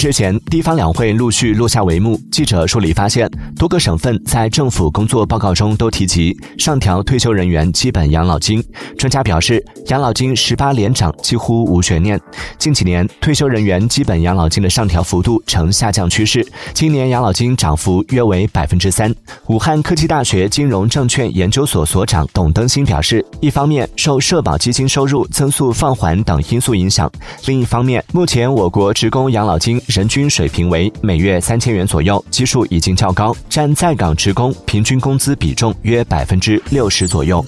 之前，地方两会陆续落下帷幕。记者梳理发现，多个省份在政府工作报告中都提及上调退休人员基本养老金。专家表示，养老金十八连涨几乎无悬念。近几年，退休人员基本养老金的上调幅度呈下降趋势，今年养老金涨幅约为百分之三。武汉科技大学金融证券研究所所长董登新表示，一方面受社保基金收入增速放缓等因素影响，另一方面，目前我国职工养老金人均水平为每月三千元左右，基数已经较高，占在岗职工平均工资比重约百分之六十左右。